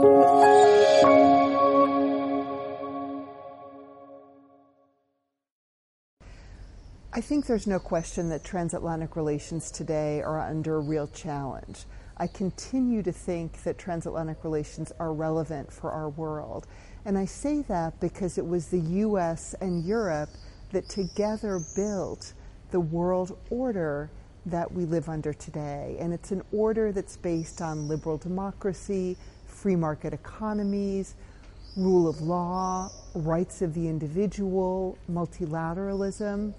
I think there's no question that transatlantic relations today are under a real challenge. I continue to think that transatlantic relations are relevant for our world. And I say that because it was the US and Europe that together built the world order that we live under today. And it's an order that's based on liberal democracy, free market economies, rule of law, rights of the individual, multilateralism.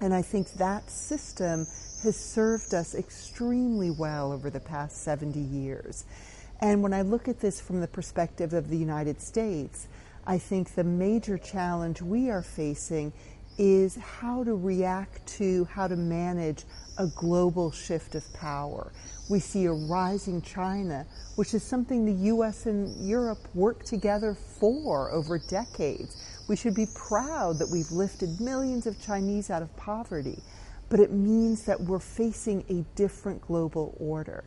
And I think that system has served us extremely well over the past 70 years. And when I look at this from the perspective of the United States, I think the major challenge we are facing is how to react to, how to manage a global shift of power. We see a rising China, which is something the US and Europe worked together for over decades. We should be proud that we've lifted millions of Chinese out of poverty, but it means that we're facing a different global order.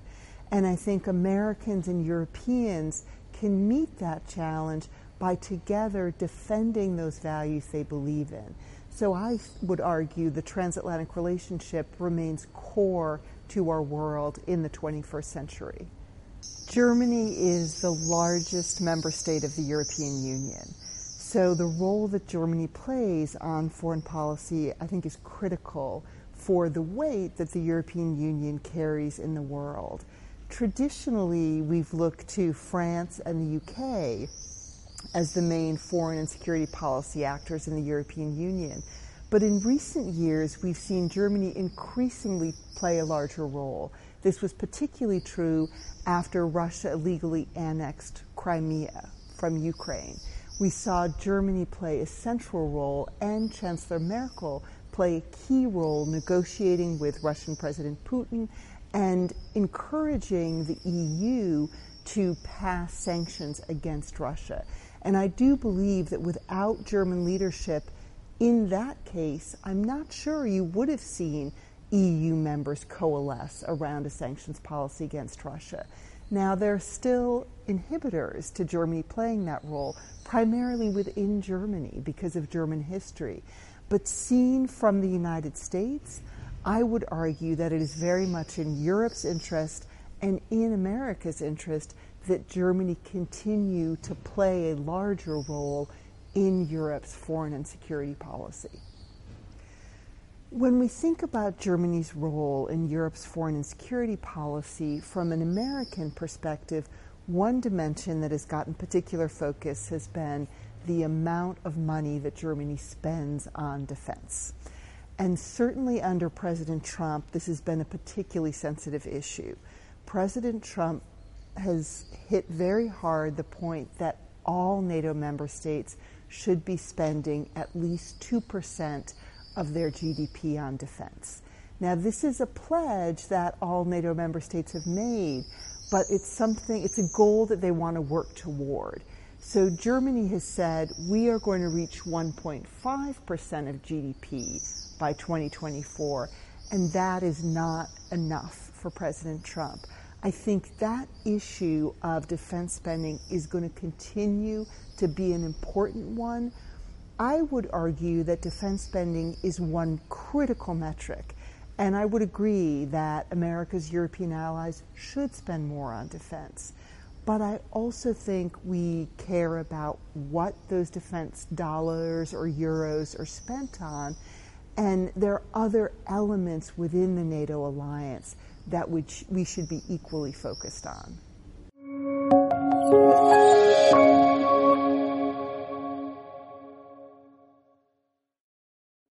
And I think Americans and Europeans can meet that challenge by together defending those values they believe in. So I would argue the transatlantic relationship remains core to our world in the 21st century. Germany is the largest member state of the European Union. So the role that Germany plays on foreign policy, I think, is critical for the weight that the European Union carries in the world. Traditionally, we've looked to France and the UK as the main foreign and security policy actors in the European Union. But in recent years, we've seen Germany increasingly play a larger role. This was particularly true after Russia illegally annexed Crimea from Ukraine we saw Germany play a central role and Chancellor Merkel play a key role negotiating with Russian President Putin and encouraging the EU to pass sanctions against Russia. And I do believe that without German leadership in that case, I'm not sure you would have seen EU members coalesce around a sanctions policy against Russia. Now, there are still inhibitors to Germany playing that role, primarily within Germany because of German history. But seen from the United States, I would argue that it is very much in Europe's interest and in America's interest that Germany continue to play a larger role in Europe's foreign and security policy. When we think about Germany's role in Europe's foreign and security policy from an American perspective, one dimension that has gotten particular focus has been the amount of money that Germany spends on defense. And certainly under President Trump, this has been a particularly sensitive issue. President Trump has hit very hard the point that all NATO member states should be spending at least 2% of their GDP on defense. Now, this is a pledge that all NATO member states have made, but it's something, it's a goal that they want to work toward. So Germany has said we are going to reach 1.5% of GDP by 2024, and that is not enough for President Trump. I think that issue of defense spending is going to continue to be an important one I would argue that defense spending is one critical metric. And I would agree that America's European allies should spend more on defense. But I also think we care about what those defense dollars or euros are spent on. And there are other elements within the NATO alliance that which we should be equally focused on.